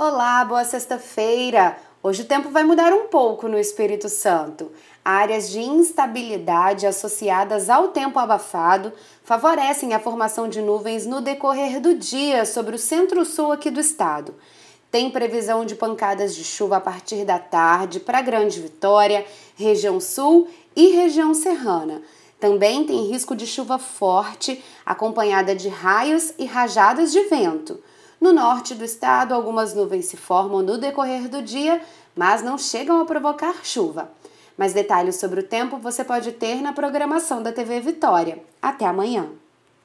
Olá, boa sexta-feira! Hoje o tempo vai mudar um pouco no Espírito Santo. Áreas de instabilidade associadas ao tempo abafado favorecem a formação de nuvens no decorrer do dia sobre o centro-sul aqui do estado. Tem previsão de pancadas de chuva a partir da tarde para Grande Vitória, região sul e região serrana. Também tem risco de chuva forte, acompanhada de raios e rajadas de vento. No norte do estado, algumas nuvens se formam no decorrer do dia, mas não chegam a provocar chuva. Mais detalhes sobre o tempo você pode ter na programação da TV Vitória. Até amanhã!